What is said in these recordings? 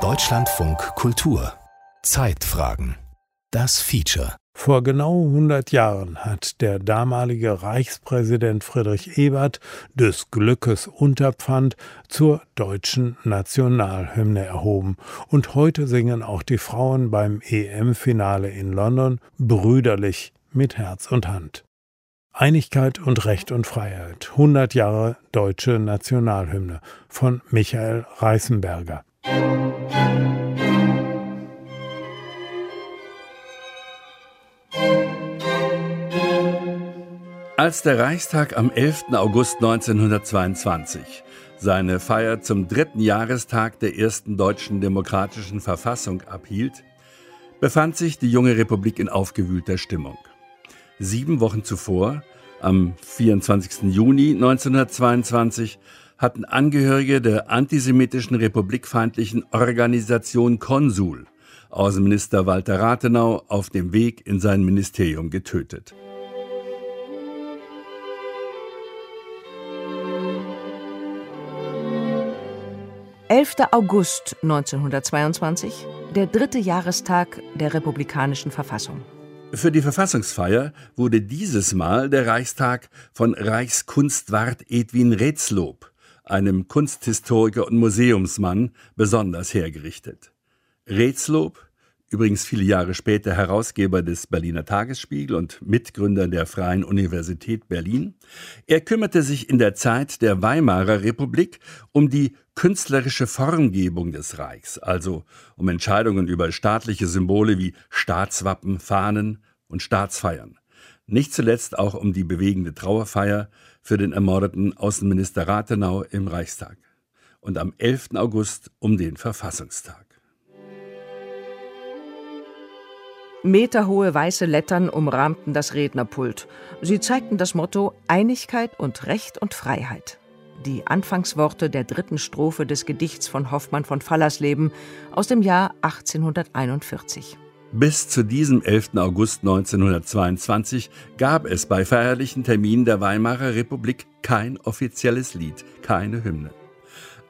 Deutschlandfunk Kultur Zeitfragen Das Feature vor genau 100 Jahren hat der damalige Reichspräsident Friedrich Ebert des Glückes Unterpfand zur deutschen Nationalhymne erhoben. Und heute singen auch die Frauen beim EM-Finale in London brüderlich mit Herz und Hand. Einigkeit und Recht und Freiheit. 100 Jahre deutsche Nationalhymne von Michael Reißenberger. Als der Reichstag am 11. August 1922 seine Feier zum dritten Jahrestag der ersten deutschen demokratischen Verfassung abhielt, befand sich die junge Republik in aufgewühlter Stimmung. Sieben Wochen zuvor, am 24. Juni 1922, hatten Angehörige der antisemitischen republikfeindlichen Organisation Konsul Außenminister Walter Rathenau auf dem Weg in sein Ministerium getötet. 11. August 1922, der dritte Jahrestag der republikanischen Verfassung. Für die Verfassungsfeier wurde dieses Mal der Reichstag von Reichskunstwart Edwin Retzlob, einem Kunsthistoriker und Museumsmann, besonders hergerichtet. Retzlob übrigens viele Jahre später Herausgeber des Berliner Tagesspiegel und Mitgründer der Freien Universität Berlin. Er kümmerte sich in der Zeit der Weimarer Republik um die künstlerische Formgebung des Reichs, also um Entscheidungen über staatliche Symbole wie Staatswappen, Fahnen und Staatsfeiern. Nicht zuletzt auch um die bewegende Trauerfeier für den ermordeten Außenminister Rathenau im Reichstag. Und am 11. August um den Verfassungstag. Meterhohe weiße Lettern umrahmten das Rednerpult. Sie zeigten das Motto Einigkeit und Recht und Freiheit. Die Anfangsworte der dritten Strophe des Gedichts von Hoffmann von Fallersleben aus dem Jahr 1841. Bis zu diesem 11. August 1922 gab es bei feierlichen Terminen der Weimarer Republik kein offizielles Lied, keine Hymne.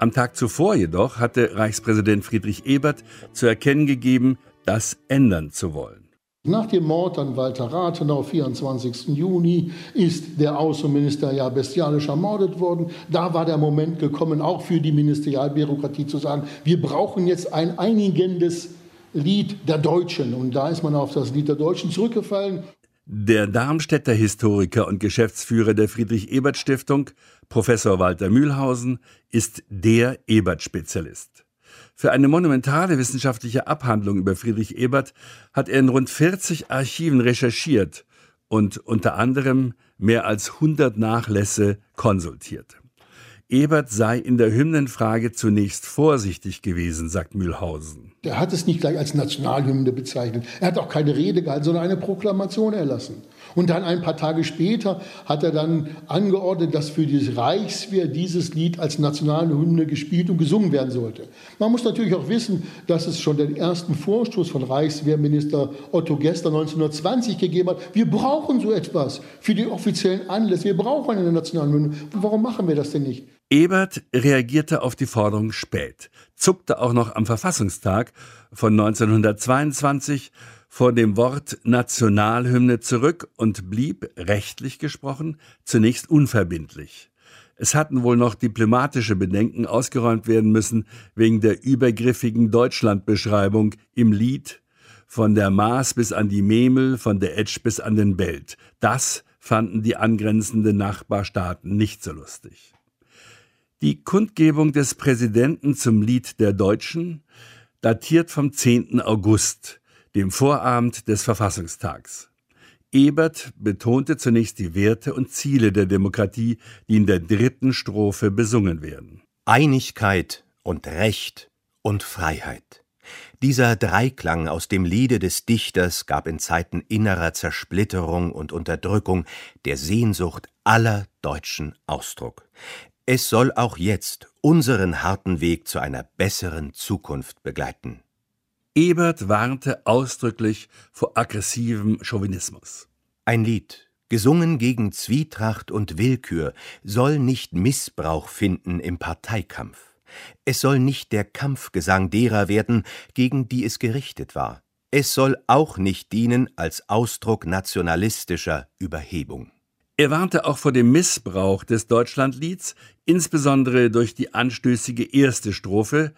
Am Tag zuvor jedoch hatte Reichspräsident Friedrich Ebert zu erkennen gegeben, das ändern zu wollen. Nach dem Mord an Walter Rathenau, 24. Juni, ist der Außenminister ja bestialisch ermordet worden. Da war der Moment gekommen, auch für die Ministerialbürokratie zu sagen, wir brauchen jetzt ein einigendes Lied der Deutschen. Und da ist man auf das Lied der Deutschen zurückgefallen. Der Darmstädter Historiker und Geschäftsführer der Friedrich-Ebert-Stiftung, Professor Walter Mühlhausen, ist der Ebert-Spezialist. Für eine monumentale wissenschaftliche Abhandlung über Friedrich Ebert hat er in rund 40 Archiven recherchiert und unter anderem mehr als 100 Nachlässe konsultiert. Ebert sei in der Hymnenfrage zunächst vorsichtig gewesen, sagt Mühlhausen. Er hat es nicht gleich als Nationalhymne bezeichnet. Er hat auch keine Rede gehalten, sondern eine Proklamation erlassen. Und dann ein paar Tage später hat er dann angeordnet, dass für die Reichswehr dieses Lied als nationale Hymne gespielt und gesungen werden sollte. Man muss natürlich auch wissen, dass es schon den ersten Vorstoß von Reichswehrminister Otto Gester 1920 gegeben hat. Wir brauchen so etwas für die offiziellen Anlässe. Wir brauchen eine nationale Hymne. Warum machen wir das denn nicht? Ebert reagierte auf die Forderung spät, zuckte auch noch am Verfassungstag von 1922 vor dem Wort Nationalhymne zurück und blieb, rechtlich gesprochen, zunächst unverbindlich. Es hatten wohl noch diplomatische Bedenken ausgeräumt werden müssen wegen der übergriffigen Deutschlandbeschreibung im Lied von der Maas bis an die Memel, von der Etsch bis an den Belt. Das fanden die angrenzenden Nachbarstaaten nicht so lustig. Die Kundgebung des Präsidenten zum Lied der Deutschen datiert vom 10. August dem Vorabend des Verfassungstags. Ebert betonte zunächst die Werte und Ziele der Demokratie, die in der dritten Strophe besungen werden. Einigkeit und Recht und Freiheit. Dieser Dreiklang aus dem Liede des Dichters gab in Zeiten innerer Zersplitterung und Unterdrückung der Sehnsucht aller Deutschen Ausdruck. Es soll auch jetzt unseren harten Weg zu einer besseren Zukunft begleiten. Ebert warnte ausdrücklich vor aggressivem Chauvinismus. Ein Lied, gesungen gegen Zwietracht und Willkür, soll nicht Missbrauch finden im Parteikampf. Es soll nicht der Kampfgesang derer werden, gegen die es gerichtet war. Es soll auch nicht dienen als Ausdruck nationalistischer Überhebung. Er warnte auch vor dem Missbrauch des Deutschlandlieds, insbesondere durch die anstößige erste Strophe,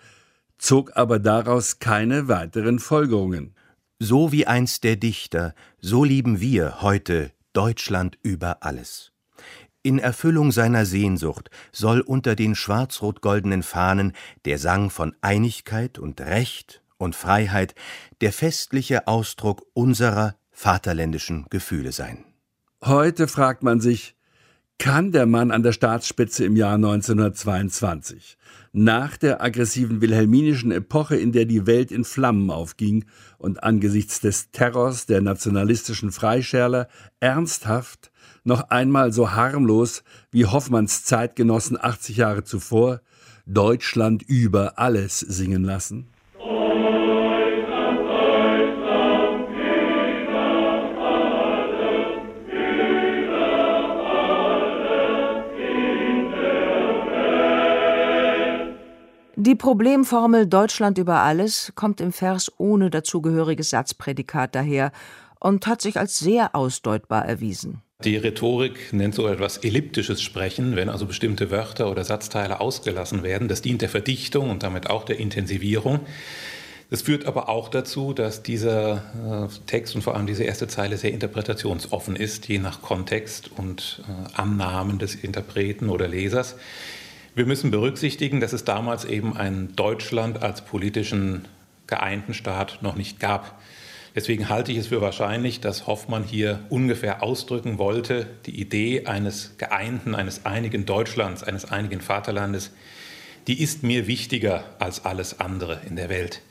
zog aber daraus keine weiteren Folgerungen. So wie einst der Dichter, so lieben wir heute Deutschland über alles. In Erfüllung seiner Sehnsucht soll unter den schwarz-rot-goldenen Fahnen der Sang von Einigkeit und Recht und Freiheit der festliche Ausdruck unserer vaterländischen Gefühle sein. Heute fragt man sich, kann der Mann an der Staatsspitze im Jahr 1922, nach der aggressiven wilhelminischen Epoche, in der die Welt in Flammen aufging und angesichts des Terrors der nationalistischen Freischärler ernsthaft noch einmal so harmlos wie Hoffmanns Zeitgenossen 80 Jahre zuvor Deutschland über alles singen lassen? Die Problemformel Deutschland über alles kommt im Vers ohne dazugehöriges Satzprädikat daher und hat sich als sehr ausdeutbar erwiesen. Die Rhetorik nennt so etwas elliptisches Sprechen, wenn also bestimmte Wörter oder Satzteile ausgelassen werden. Das dient der Verdichtung und damit auch der Intensivierung. Das führt aber auch dazu, dass dieser äh, Text und vor allem diese erste Zeile sehr interpretationsoffen ist, je nach Kontext und äh, Annahmen des Interpreten oder Lesers. Wir müssen berücksichtigen, dass es damals eben ein Deutschland als politischen geeinten Staat noch nicht gab. Deswegen halte ich es für wahrscheinlich, dass Hoffmann hier ungefähr ausdrücken wollte, die Idee eines geeinten, eines einigen Deutschlands, eines einigen Vaterlandes, die ist mir wichtiger als alles andere in der Welt.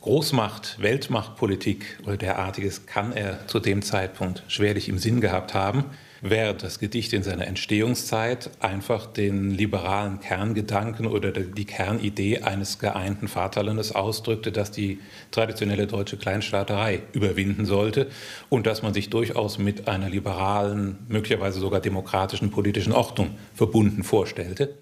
Großmacht, Weltmachtpolitik oder derartiges kann er zu dem Zeitpunkt schwerlich im Sinn gehabt haben während das Gedicht in seiner Entstehungszeit einfach den liberalen Kerngedanken oder die Kernidee eines geeinten Vaterlandes ausdrückte, das die traditionelle deutsche Kleinstaaterei überwinden sollte und dass man sich durchaus mit einer liberalen, möglicherweise sogar demokratischen politischen Ordnung verbunden vorstellte.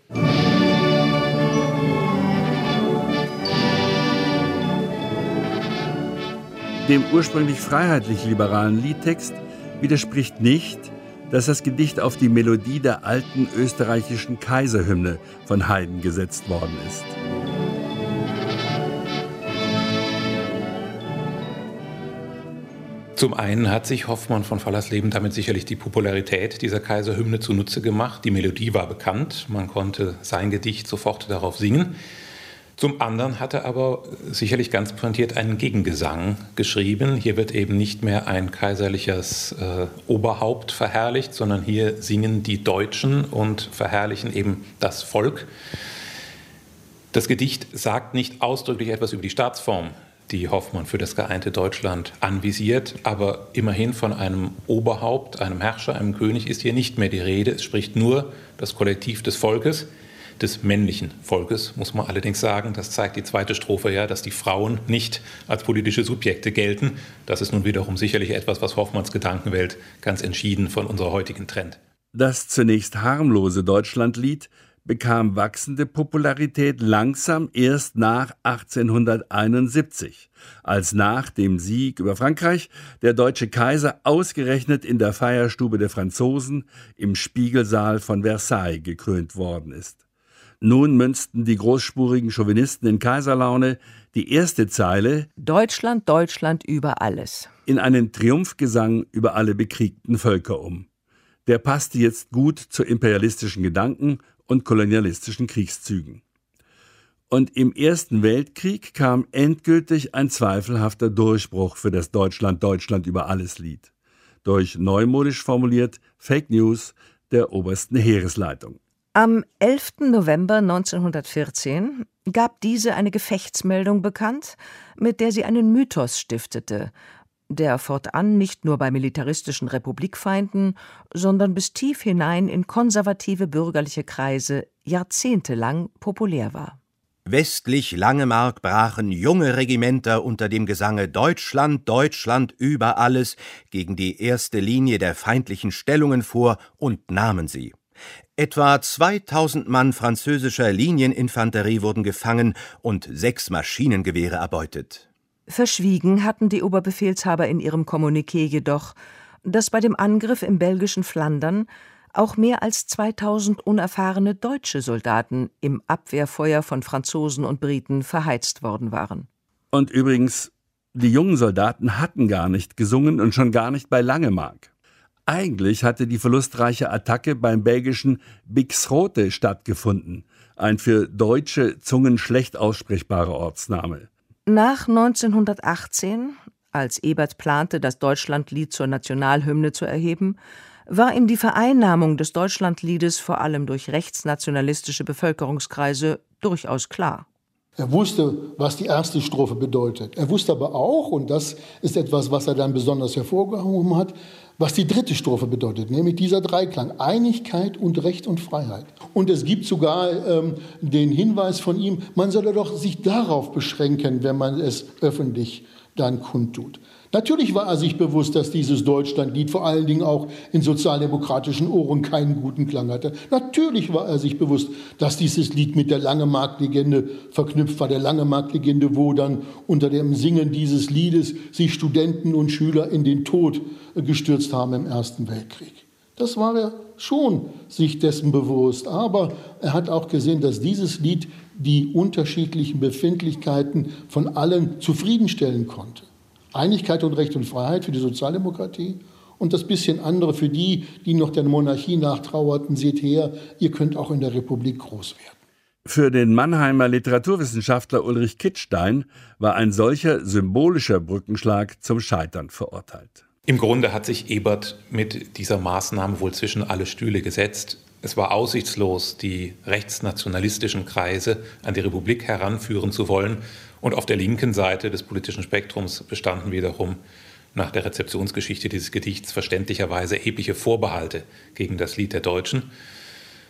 Dem ursprünglich freiheitlich-liberalen Liedtext widerspricht nicht, dass das Gedicht auf die Melodie der alten österreichischen Kaiserhymne von Haydn gesetzt worden ist. Zum einen hat sich Hoffmann von Fallersleben damit sicherlich die Popularität dieser Kaiserhymne zunutze gemacht. Die Melodie war bekannt, man konnte sein Gedicht sofort darauf singen. Zum anderen hat er aber sicherlich ganz pointiert einen Gegengesang geschrieben. Hier wird eben nicht mehr ein kaiserliches äh, Oberhaupt verherrlicht, sondern hier singen die Deutschen und verherrlichen eben das Volk. Das Gedicht sagt nicht ausdrücklich etwas über die Staatsform, die Hoffmann für das geeinte Deutschland anvisiert, aber immerhin von einem Oberhaupt, einem Herrscher, einem König ist hier nicht mehr die Rede. Es spricht nur das Kollektiv des Volkes des männlichen Volkes, muss man allerdings sagen. Das zeigt die zweite Strophe ja, dass die Frauen nicht als politische Subjekte gelten. Das ist nun wiederum sicherlich etwas, was Hoffmanns Gedankenwelt ganz entschieden von unserer heutigen trennt. Das zunächst harmlose Deutschlandlied bekam wachsende Popularität langsam erst nach 1871, als nach dem Sieg über Frankreich der deutsche Kaiser ausgerechnet in der Feierstube der Franzosen im Spiegelsaal von Versailles gekrönt worden ist. Nun münzten die großspurigen Chauvinisten in Kaiserlaune die erste Zeile Deutschland, Deutschland über alles in einen Triumphgesang über alle bekriegten Völker um. Der passte jetzt gut zu imperialistischen Gedanken und kolonialistischen Kriegszügen. Und im Ersten Weltkrieg kam endgültig ein zweifelhafter Durchbruch für das Deutschland Deutschland über alles Lied. Durch neumodisch formuliert Fake News der obersten Heeresleitung. Am 11. November 1914 gab diese eine Gefechtsmeldung bekannt, mit der sie einen Mythos stiftete, der fortan nicht nur bei militaristischen Republikfeinden, sondern bis tief hinein in konservative bürgerliche Kreise jahrzehntelang populär war. Westlich Langemark brachen junge Regimenter unter dem Gesange Deutschland, Deutschland über alles gegen die erste Linie der feindlichen Stellungen vor und nahmen sie. Etwa 2000 Mann französischer Linieninfanterie wurden gefangen und sechs Maschinengewehre erbeutet. Verschwiegen hatten die Oberbefehlshaber in ihrem Kommuniqué jedoch, dass bei dem Angriff im belgischen Flandern auch mehr als 2000 unerfahrene deutsche Soldaten im Abwehrfeuer von Franzosen und Briten verheizt worden waren. Und übrigens, die jungen Soldaten hatten gar nicht gesungen und schon gar nicht bei Langemark. Eigentlich hatte die verlustreiche Attacke beim belgischen Bixrote stattgefunden, ein für deutsche Zungen schlecht aussprechbarer Ortsname. Nach 1918, als Ebert plante, das Deutschlandlied zur Nationalhymne zu erheben, war ihm die Vereinnahmung des Deutschlandliedes vor allem durch rechtsnationalistische Bevölkerungskreise durchaus klar. Er wusste, was die erste Strophe bedeutet. Er wusste aber auch, und das ist etwas, was er dann besonders hervorgehoben hat, was die dritte Strophe bedeutet, nämlich dieser Dreiklang, Einigkeit und Recht und Freiheit. Und es gibt sogar ähm, den Hinweis von ihm, man solle doch sich darauf beschränken, wenn man es öffentlich dann kundtut. Natürlich war er sich bewusst, dass dieses Deutschlandlied vor allen Dingen auch in sozialdemokratischen Ohren keinen guten Klang hatte. Natürlich war er sich bewusst, dass dieses Lied mit der Langemark-Legende verknüpft war. Der Langemark-Legende, wo dann unter dem Singen dieses Liedes sich Studenten und Schüler in den Tod gestürzt haben im Ersten Weltkrieg. Das war er schon sich dessen bewusst. Aber er hat auch gesehen, dass dieses Lied die unterschiedlichen Befindlichkeiten von allen zufriedenstellen konnte. Einigkeit und Recht und Freiheit für die Sozialdemokratie und das bisschen andere für die, die noch der Monarchie nachtrauerten. Seht her, ihr könnt auch in der Republik groß werden. Für den Mannheimer Literaturwissenschaftler Ulrich Kittstein war ein solcher symbolischer Brückenschlag zum Scheitern verurteilt. Im Grunde hat sich Ebert mit dieser Maßnahme wohl zwischen alle Stühle gesetzt. Es war aussichtslos, die rechtsnationalistischen Kreise an die Republik heranführen zu wollen und auf der linken Seite des politischen Spektrums bestanden wiederum nach der Rezeptionsgeschichte dieses Gedichts verständlicherweise erhebliche Vorbehalte gegen das Lied der Deutschen.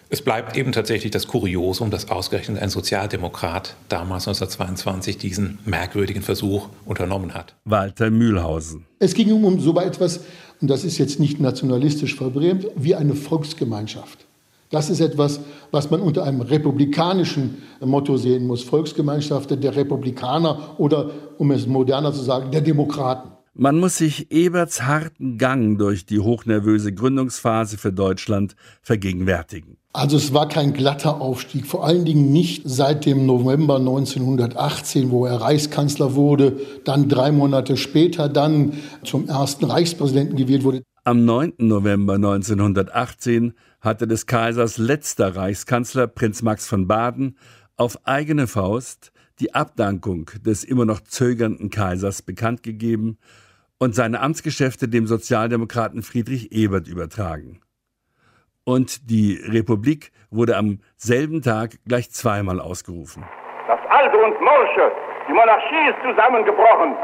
Es bleibt eben tatsächlich das Kuriosum, dass ausgerechnet ein Sozialdemokrat damals 1922 diesen merkwürdigen Versuch unternommen hat. Walter Mühlhausen. Es ging um so etwas, und das ist jetzt nicht nationalistisch verbrämt, wie eine Volksgemeinschaft. Das ist etwas, was man unter einem republikanischen Motto sehen muss. Volksgemeinschaft der Republikaner oder, um es moderner zu sagen, der Demokraten. Man muss sich Eberts harten Gang durch die hochnervöse Gründungsphase für Deutschland vergegenwärtigen. Also es war kein glatter Aufstieg, vor allen Dingen nicht seit dem November 1918, wo er Reichskanzler wurde, dann drei Monate später dann zum ersten Reichspräsidenten gewählt wurde. Am 9. November 1918 hatte des Kaisers letzter Reichskanzler, Prinz Max von Baden, auf eigene Faust die Abdankung des immer noch zögernden Kaisers bekannt gegeben und seine Amtsgeschäfte dem Sozialdemokraten Friedrich Ebert übertragen. Und die Republik wurde am selben Tag gleich zweimal ausgerufen. Das Alte und Morsche, die Monarchie ist zusammengebrochen.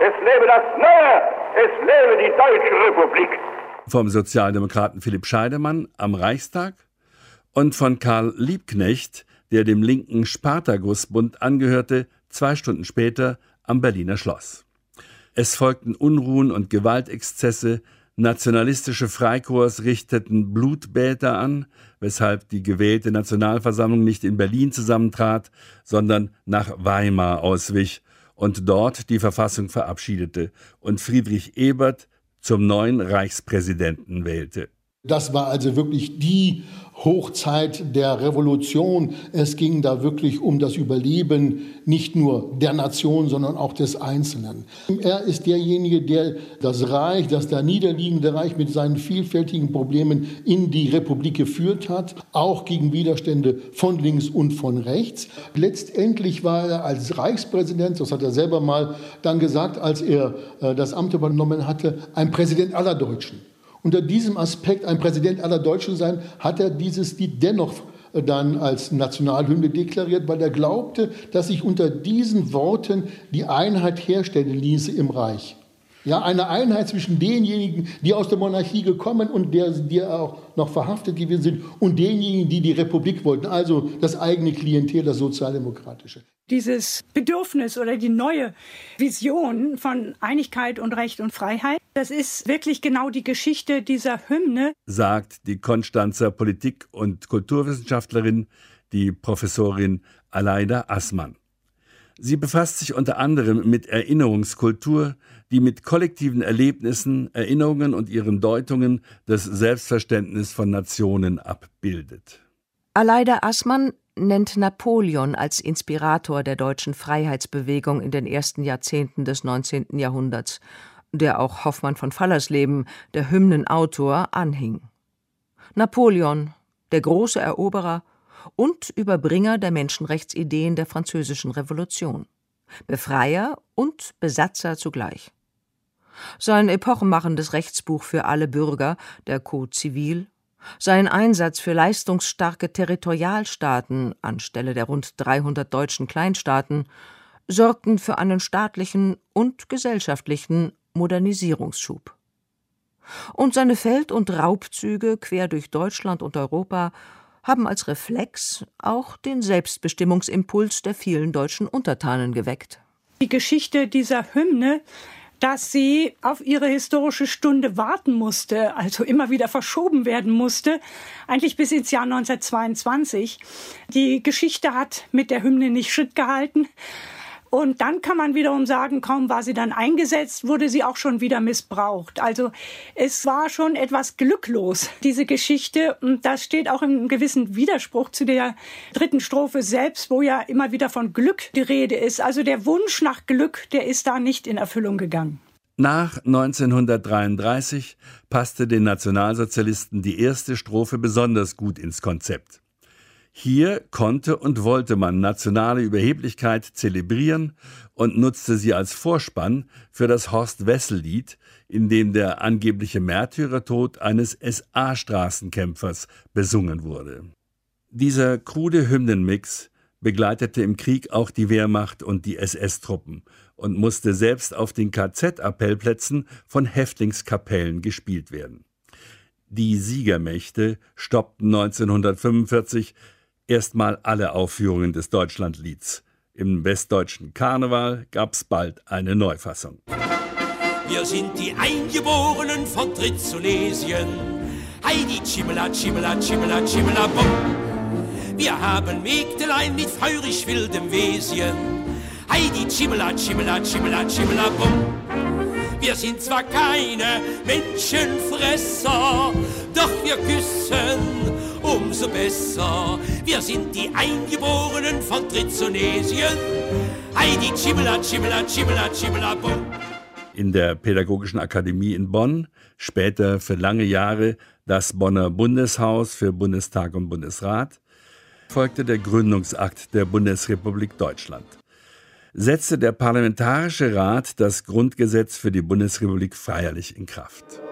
Es lebe das Neue, es lebe die Deutsche Republik. Vom Sozialdemokraten Philipp Scheidemann am Reichstag und von Karl Liebknecht, der dem linken Spartakusbund angehörte, zwei Stunden später am Berliner Schloss. Es folgten Unruhen und Gewaltexzesse, nationalistische Freikorps richteten Blutbäder an, weshalb die gewählte Nationalversammlung nicht in Berlin zusammentrat, sondern nach Weimar auswich und dort die Verfassung verabschiedete und Friedrich Ebert zum neuen Reichspräsidenten wählte. Das war also wirklich die Hochzeit der Revolution. Es ging da wirklich um das Überleben nicht nur der Nation, sondern auch des Einzelnen. Er ist derjenige, der das Reich, das da niederliegende Reich mit seinen vielfältigen Problemen in die Republik geführt hat, auch gegen Widerstände von links und von rechts. Letztendlich war er als Reichspräsident, das hat er selber mal dann gesagt, als er äh, das Amt übernommen hatte, ein Präsident aller Deutschen unter diesem Aspekt ein Präsident aller Deutschen sein, hat er dieses Lied dennoch äh, dann als Nationalhymne deklariert, weil er glaubte, dass sich unter diesen Worten die Einheit herstellen ließe im Reich. Ja, eine Einheit zwischen denjenigen, die aus der Monarchie gekommen und der, die auch noch verhaftet gewesen sind, und denjenigen, die die Republik wollten, also das eigene Klientel, das sozialdemokratische. Dieses Bedürfnis oder die neue Vision von Einigkeit und Recht und Freiheit, das ist wirklich genau die Geschichte dieser Hymne, sagt die Konstanzer Politik- und Kulturwissenschaftlerin, die Professorin Aleida Assmann. Sie befasst sich unter anderem mit Erinnerungskultur, die mit kollektiven Erlebnissen, Erinnerungen und ihren Deutungen das Selbstverständnis von Nationen abbildet. Aleida Assmann nennt Napoleon als Inspirator der deutschen Freiheitsbewegung in den ersten Jahrzehnten des 19. Jahrhunderts, der auch Hoffmann von Fallersleben, der Hymnenautor, anhing. Napoleon, der große Eroberer, und Überbringer der Menschenrechtsideen der Französischen Revolution. Befreier und Besatzer zugleich. Sein epochenmachendes Rechtsbuch für alle Bürger, der Code Zivil, sein Einsatz für leistungsstarke Territorialstaaten anstelle der rund 300 deutschen Kleinstaaten sorgten für einen staatlichen und gesellschaftlichen Modernisierungsschub. Und seine Feld- und Raubzüge quer durch Deutschland und Europa haben als Reflex auch den Selbstbestimmungsimpuls der vielen deutschen Untertanen geweckt. Die Geschichte dieser Hymne dass sie auf ihre historische Stunde warten musste, also immer wieder verschoben werden musste, eigentlich bis ins Jahr 1922. Die Geschichte hat mit der Hymne nicht Schritt gehalten. Und dann kann man wiederum sagen, kaum war sie dann eingesetzt, wurde sie auch schon wieder missbraucht. Also es war schon etwas glücklos, diese Geschichte. Und das steht auch im gewissen Widerspruch zu der dritten Strophe selbst, wo ja immer wieder von Glück die Rede ist. Also der Wunsch nach Glück, der ist da nicht in Erfüllung gegangen. Nach 1933 passte den Nationalsozialisten die erste Strophe besonders gut ins Konzept. Hier konnte und wollte man nationale Überheblichkeit zelebrieren und nutzte sie als Vorspann für das Horst-Wessel-Lied, in dem der angebliche Märtyrertod eines SA-Straßenkämpfers besungen wurde. Dieser krude Hymnenmix begleitete im Krieg auch die Wehrmacht und die SS-Truppen und musste selbst auf den KZ-Appellplätzen von Häftlingskapellen gespielt werden. Die Siegermächte stoppten 1945 erstmal alle Aufführungen des Deutschlandlieds. Im westdeutschen Karneval gab's bald eine Neufassung. Wir sind die Eingeborenen von Tritzolesien. Heidi Chimela, Chimela, Chimela, Chimela, Bum. Wir haben Mägdelein mit feurig wildem Wesen. Heidi Chimela, Chimela, Chimela, Chimela, Bum. Wir sind zwar keine Menschenfresser, doch wir küssen umso besser. Wir sind die Eingeborenen von Trizonesien. Heidi Chibela, Chibela, Chibela, Chibela, bum. In der Pädagogischen Akademie in Bonn, später für lange Jahre das Bonner Bundeshaus für Bundestag und Bundesrat, folgte der Gründungsakt der Bundesrepublik Deutschland. Setzte der Parlamentarische Rat das Grundgesetz für die Bundesrepublik feierlich in Kraft.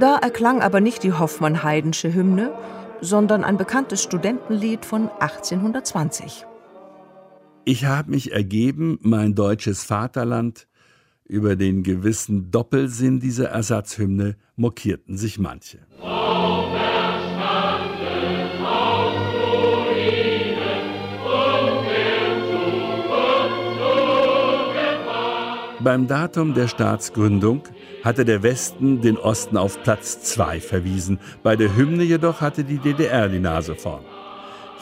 Da erklang aber nicht die Hoffmann-Haydnsche Hymne, sondern ein bekanntes Studentenlied von 1820. Ich habe mich ergeben, mein deutsches Vaterland, über den gewissen Doppelsinn dieser Ersatzhymne mokierten sich manche. Beim Datum der Staatsgründung hatte der Westen den Osten auf Platz 2 verwiesen, bei der Hymne jedoch hatte die DDR die Nase vorn.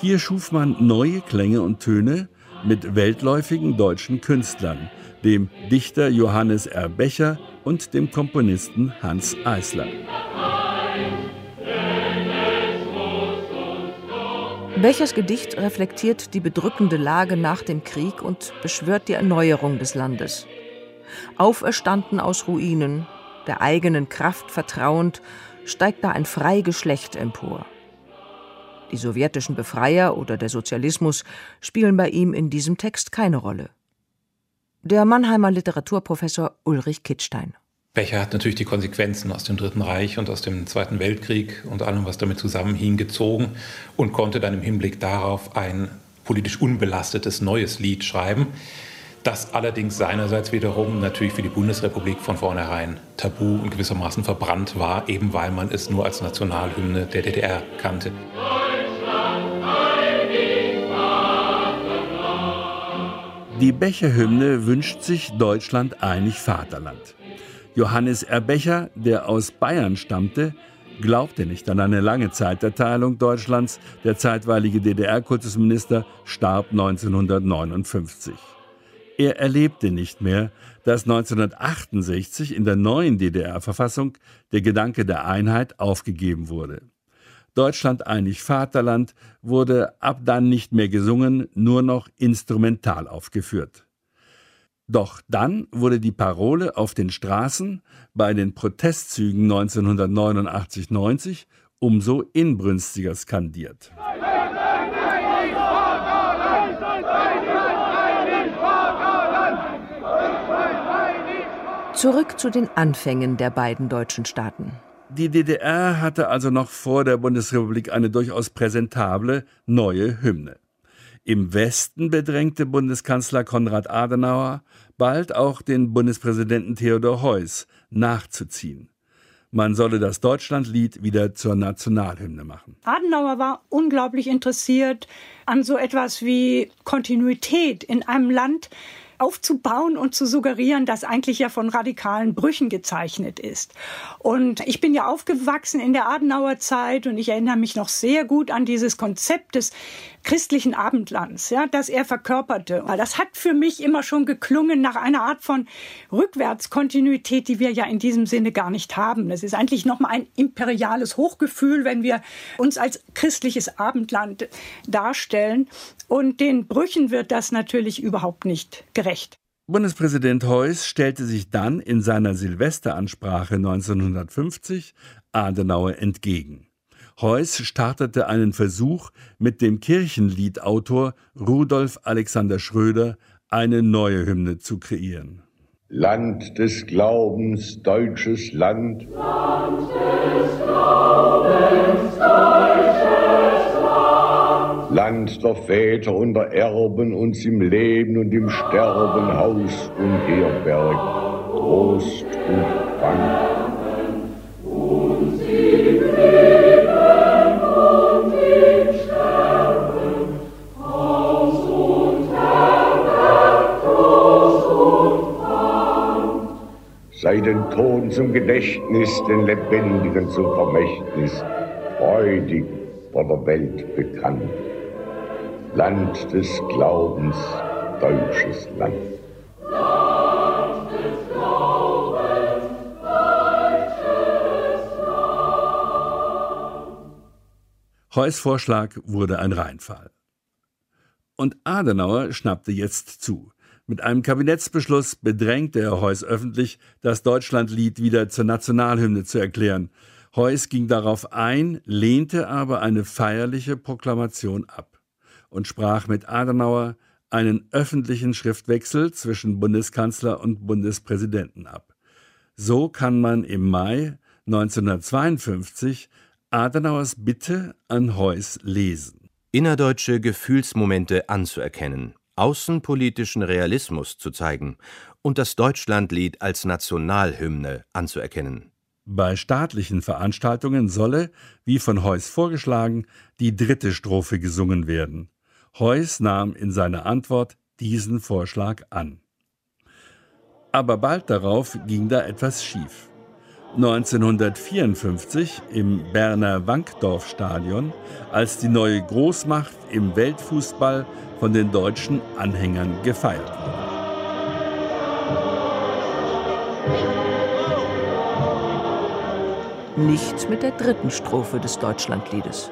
Hier schuf man neue Klänge und Töne mit weltläufigen deutschen Künstlern, dem Dichter Johannes R. Becher und dem Komponisten Hans Eisler. Bechers Gedicht reflektiert die bedrückende Lage nach dem Krieg und beschwört die Erneuerung des Landes auferstanden aus Ruinen, der eigenen Kraft vertrauend, steigt da ein Freigeschlecht empor. Die sowjetischen Befreier oder der Sozialismus spielen bei ihm in diesem Text keine Rolle. Der Mannheimer Literaturprofessor Ulrich Kittstein. Becher hat natürlich die Konsequenzen aus dem Dritten Reich und aus dem Zweiten Weltkrieg und allem, was damit zusammenhing, gezogen und konnte dann im Hinblick darauf ein politisch unbelastetes neues Lied schreiben. Das allerdings seinerseits wiederum natürlich für die Bundesrepublik von vornherein tabu und gewissermaßen verbrannt war, eben weil man es nur als Nationalhymne der DDR kannte. Die Becher-Hymne wünscht sich Deutschland einig Vaterland. Johannes Erbecher, der aus Bayern stammte, glaubte nicht an eine lange Zeiterteilung Deutschlands. Der zeitweilige DDR-Kultusminister starb 1959. Er erlebte nicht mehr, dass 1968 in der neuen DDR-Verfassung der Gedanke der Einheit aufgegeben wurde. Deutschland einig Vaterland wurde ab dann nicht mehr gesungen, nur noch instrumental aufgeführt. Doch dann wurde die Parole auf den Straßen bei den Protestzügen 1989-90 umso inbrünstiger skandiert. Zurück zu den Anfängen der beiden deutschen Staaten. Die DDR hatte also noch vor der Bundesrepublik eine durchaus präsentable neue Hymne. Im Westen bedrängte Bundeskanzler Konrad Adenauer bald auch den Bundespräsidenten Theodor Heuss nachzuziehen. Man solle das Deutschlandlied wieder zur Nationalhymne machen. Adenauer war unglaublich interessiert an so etwas wie Kontinuität in einem Land, aufzubauen und zu suggerieren, das eigentlich ja von radikalen Brüchen gezeichnet ist. Und ich bin ja aufgewachsen in der Adenauer Zeit und ich erinnere mich noch sehr gut an dieses Konzept des christlichen Abendlands, ja, das er verkörperte. Weil das hat für mich immer schon geklungen nach einer Art von Rückwärtskontinuität, die wir ja in diesem Sinne gar nicht haben. Es ist eigentlich nochmal ein imperiales Hochgefühl, wenn wir uns als christliches Abendland darstellen. Und den Brüchen wird das natürlich überhaupt nicht gerecht. Bundespräsident Heuss stellte sich dann in seiner Silvesteransprache 1950 Adenauer entgegen. Heuss startete einen Versuch, mit dem Kirchenliedautor Rudolf Alexander Schröder eine neue Hymne zu kreieren. Land des Glaubens, deutsches Land. Land des Glaubens, deutsches Land. Land der Väter und der Erben uns im Leben und im Sterben Haus und Herberg, Trost und Bank. sei den Ton zum Gedächtnis, den Lebendigen zum Vermächtnis, freudig vor der Welt bekannt. Land des Glaubens, deutsches Land. Heuss Vorschlag wurde ein Reinfall. Und Adenauer schnappte jetzt zu. Mit einem Kabinettsbeschluss bedrängte er Heuss öffentlich, das Deutschlandlied wieder zur Nationalhymne zu erklären. Heuss ging darauf ein, lehnte aber eine feierliche Proklamation ab und sprach mit Adenauer einen öffentlichen Schriftwechsel zwischen Bundeskanzler und Bundespräsidenten ab. So kann man im Mai 1952 Adenauers Bitte an Heuss lesen. Innerdeutsche Gefühlsmomente anzuerkennen, außenpolitischen Realismus zu zeigen und das Deutschlandlied als Nationalhymne anzuerkennen. Bei staatlichen Veranstaltungen solle, wie von Heuss vorgeschlagen, die dritte Strophe gesungen werden. Heuss nahm in seiner Antwort diesen Vorschlag an. Aber bald darauf ging da etwas schief. 1954 im Berner Wankdorf-Stadion, als die neue Großmacht im Weltfußball von den deutschen Anhängern gefeiert wurde. Nichts mit der dritten Strophe des Deutschlandliedes.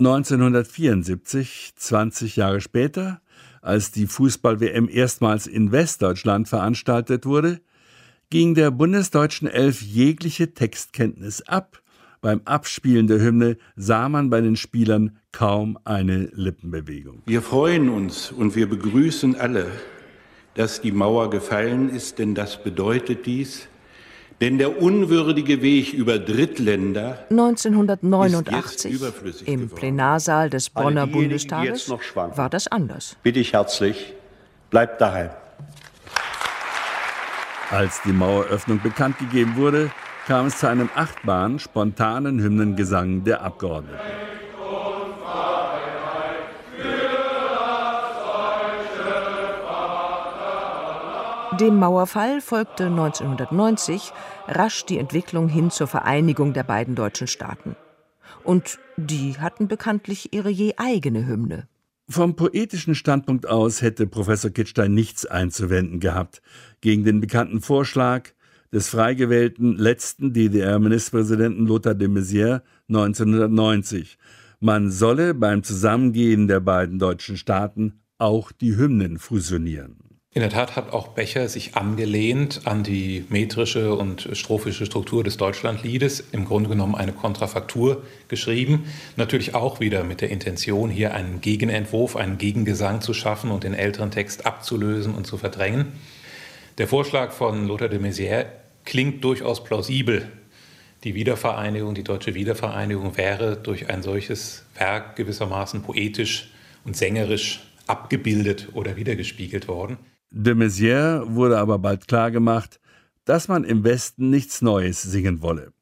1974, 20 Jahre später, als die Fußball-WM erstmals in Westdeutschland veranstaltet wurde, ging der bundesdeutschen Elf jegliche Textkenntnis ab beim Abspielen der Hymne sah man bei den Spielern kaum eine Lippenbewegung. Wir freuen uns und wir begrüßen alle, dass die Mauer gefallen ist, denn das bedeutet dies, Denn der unwürdige Weg über Drittländer 1989 im Plenarsaal des Bonner Bundestages war das anders. Bitte ich herzlich, bleibt daheim. Als die Maueröffnung bekannt gegeben wurde, kam es zu einem achtbaren, spontanen Hymnengesang der Abgeordneten. Dem Mauerfall folgte 1990 rasch die Entwicklung hin zur Vereinigung der beiden deutschen Staaten. Und die hatten bekanntlich ihre je eigene Hymne. Vom poetischen Standpunkt aus hätte Professor Kittstein nichts einzuwenden gehabt gegen den bekannten Vorschlag des frei gewählten letzten DDR-Ministerpräsidenten Lothar de Maizière 1990. Man solle beim Zusammengehen der beiden deutschen Staaten auch die Hymnen fusionieren. In der Tat hat auch Becher sich angelehnt an die metrische und strophische Struktur des Deutschlandliedes, im Grunde genommen eine Kontrafaktur geschrieben. Natürlich auch wieder mit der Intention, hier einen Gegenentwurf, einen Gegengesang zu schaffen und den älteren Text abzulösen und zu verdrängen. Der Vorschlag von Lothar de Maizière klingt durchaus plausibel. Die Wiedervereinigung, die deutsche Wiedervereinigung wäre durch ein solches Werk gewissermaßen poetisch und sängerisch abgebildet oder wiedergespiegelt worden. De Maizière wurde aber bald klargemacht, dass man im Westen nichts Neues singen wolle.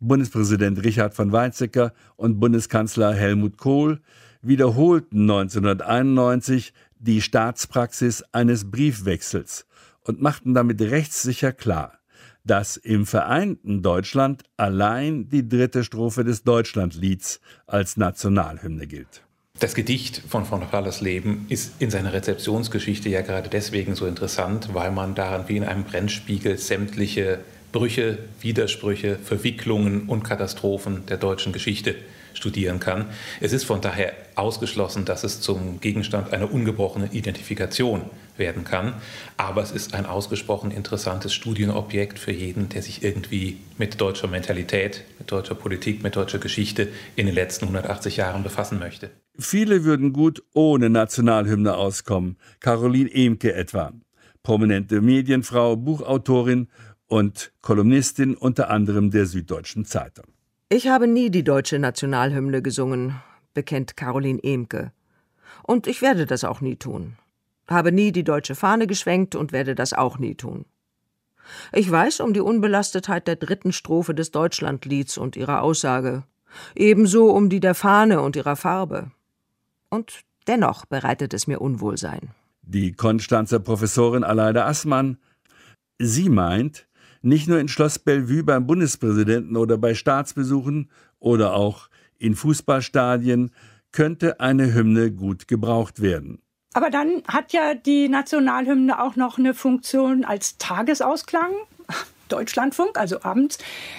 Bundespräsident Richard von Weizsäcker und Bundeskanzler Helmut Kohl wiederholten 1991 die Staatspraxis eines Briefwechsels und machten damit rechtssicher klar, dass im vereinten Deutschland allein die dritte Strophe des Deutschlandlieds als Nationalhymne gilt. Das Gedicht von von Leben ist in seiner Rezeptionsgeschichte ja gerade deswegen so interessant, weil man daran wie in einem Brennspiegel sämtliche Brüche, Widersprüche, Verwicklungen und Katastrophen der deutschen Geschichte studieren kann. Es ist von daher ausgeschlossen, dass es zum Gegenstand einer ungebrochenen Identifikation werden kann. Aber es ist ein ausgesprochen interessantes Studienobjekt für jeden, der sich irgendwie mit deutscher Mentalität, mit deutscher Politik, mit deutscher Geschichte in den letzten 180 Jahren befassen möchte. Viele würden gut ohne Nationalhymne auskommen. Caroline Emke etwa. Prominente Medienfrau, Buchautorin und Kolumnistin unter anderem der Süddeutschen Zeitung. Ich habe nie die deutsche Nationalhymne gesungen, bekennt Caroline Emke. Und ich werde das auch nie tun. Habe nie die deutsche Fahne geschwenkt und werde das auch nie tun. Ich weiß um die Unbelastetheit der dritten Strophe des Deutschlandlieds und ihrer Aussage, ebenso um die der Fahne und ihrer Farbe. Und dennoch bereitet es mir Unwohlsein. Die Konstanzer Professorin Aleida Assmann, sie meint, nicht nur in Schloss Bellevue beim Bundespräsidenten oder bei Staatsbesuchen oder auch in Fußballstadien könnte eine Hymne gut gebraucht werden. Aber dann hat ja die Nationalhymne auch noch eine Funktion als Tagesausklang. Deutschlandfunk, also abends.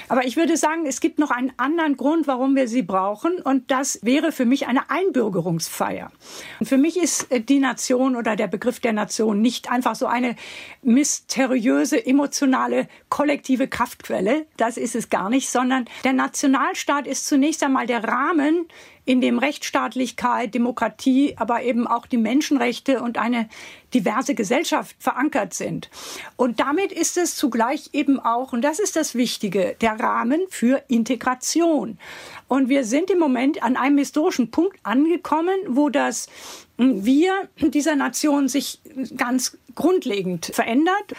Aber ich würde sagen, es gibt noch einen anderen Grund, warum wir sie brauchen. Und das wäre für mich eine Einbürgerungsfeier. Und für mich ist äh, die Nation oder der Begriff der Nation nicht einfach so eine mysteriöse, emotionale, kollektive Kraftquelle. Das ist es gar nicht, sondern der Nationalstaat ist zunächst einmal der Rahmen, in dem Rechtsstaatlichkeit, Demokratie, aber eben auch die Menschenrechte und eine diverse Gesellschaft verankert sind. Und damit ist es zugleich eben auch, und das ist das Wichtige, der Rahmen für Integration. Und wir sind im Moment an einem historischen Punkt angekommen, wo das Wir dieser Nation sich ganz grundlegend verändert.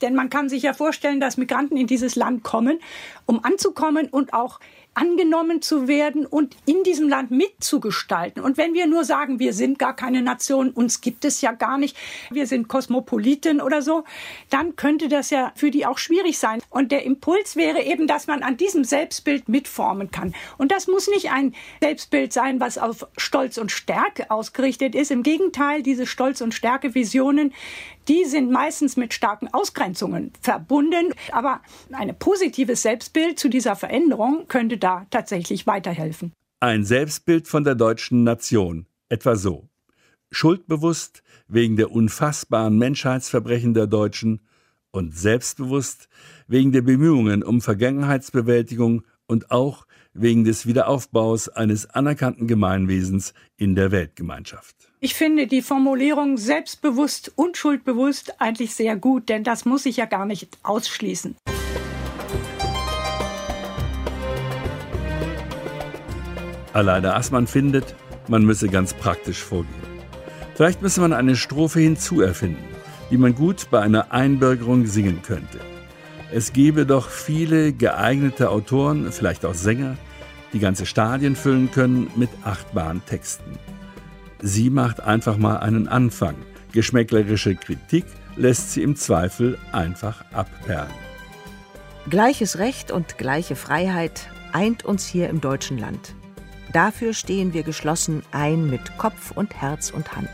Denn man kann sich ja vorstellen, dass Migranten in dieses Land kommen, um anzukommen und auch angenommen zu werden und in diesem Land mitzugestalten. Und wenn wir nur sagen, wir sind gar keine Nation, uns gibt es ja gar nicht, wir sind Kosmopoliten oder so, dann könnte das ja für die auch schwierig sein. Und der Impuls wäre eben, dass man an diesem Selbstbild mitformen kann. Und das muss nicht ein Selbstbild sein, was auf Stolz und Stärke ausgerichtet ist. Im Gegenteil, diese Stolz- und Stärke-Visionen, die sind meistens mit starken Ausgrenzungen verbunden. Aber ein positives Selbstbild zu dieser Veränderung könnte da tatsächlich weiterhelfen. Ein Selbstbild von der deutschen Nation, etwa so. Schuldbewusst wegen der unfassbaren Menschheitsverbrechen der Deutschen und selbstbewusst wegen der Bemühungen um Vergangenheitsbewältigung und auch wegen des Wiederaufbaus eines anerkannten Gemeinwesens in der Weltgemeinschaft. Ich finde die Formulierung selbstbewusst und schuldbewusst eigentlich sehr gut, denn das muss ich ja gar nicht ausschließen. Aleida Aßmann findet, man müsse ganz praktisch vorgehen. Vielleicht müsse man eine Strophe hinzuerfinden, die man gut bei einer Einbürgerung singen könnte. Es gebe doch viele geeignete Autoren, vielleicht auch Sänger, die ganze Stadien füllen können mit achtbaren Texten. Sie macht einfach mal einen Anfang. Geschmäcklerische Kritik lässt sie im Zweifel einfach abperlen. Gleiches Recht und gleiche Freiheit eint uns hier im deutschen Land. Dafür stehen wir geschlossen ein mit Kopf und Herz und Hand.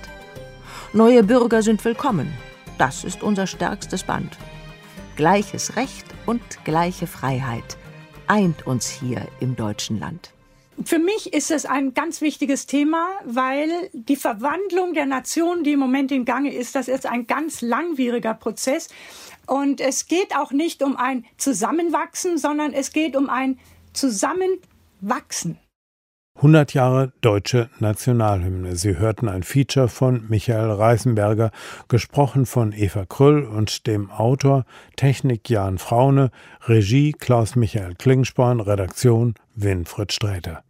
Neue Bürger sind willkommen. Das ist unser stärkstes Band. Gleiches Recht und gleiche Freiheit eint uns hier im deutschen Land. Für mich ist es ein ganz wichtiges Thema, weil die Verwandlung der Nation, die im Moment in Gange ist, das ist ein ganz langwieriger Prozess. Und es geht auch nicht um ein Zusammenwachsen, sondern es geht um ein Zusammenwachsen. 100 Jahre deutsche Nationalhymne. Sie hörten ein Feature von Michael Reisenberger, gesprochen von Eva Krüll und dem Autor, Technik Jan Fraune, Regie Klaus Michael Klingsporn, Redaktion Winfried Sträter.